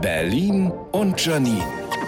Berlin und Janine.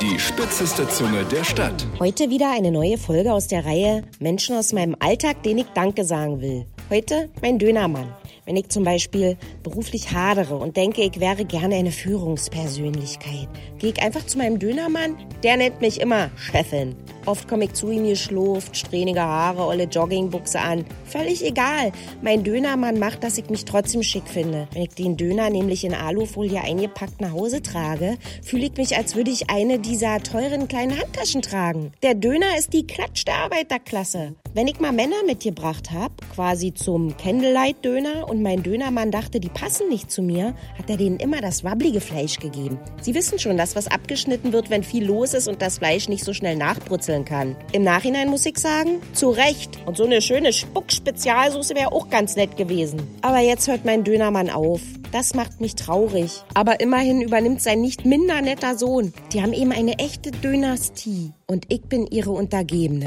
Die spitzeste Zunge der Stadt. Heute wieder eine neue Folge aus der Reihe Menschen aus meinem Alltag, denen ich Danke sagen will. Heute mein Dönermann. Wenn ich zum Beispiel beruflich hadere und denke, ich wäre gerne eine Führungspersönlichkeit, gehe ich einfach zu meinem Dönermann. Der nennt mich immer Chefin. Oft komme ich zu ihm geschlurft, strähnige Haare, olle Joggingbuchse an. Völlig egal. Mein Dönermann macht, dass ich mich trotzdem schick finde. Wenn ich den Döner nämlich in Alufolie eingepackt nach Hause trage, fühle ich mich, als würde ich eine dieser teuren kleinen Handtaschen tragen. Der Döner ist die Klatsch der Arbeiterklasse. Wenn ich mal Männer mitgebracht habe, quasi zum Candlelight-Döner und mein Dönermann dachte, die passen nicht zu mir, hat er denen immer das wabblige Fleisch gegeben. Sie wissen schon, dass was abgeschnitten wird, wenn viel los ist und das Fleisch nicht so schnell nachbrutzeln kann. Im Nachhinein muss ich sagen, zu Recht. Und so eine schöne Spuck-Spezialsoße wäre auch ganz nett gewesen. Aber jetzt hört mein Dönermann auf. Das macht mich traurig. Aber immerhin übernimmt sein nicht minder netter Sohn. Die haben eben eine echte Dynastie. Und ich bin ihre Untergebene.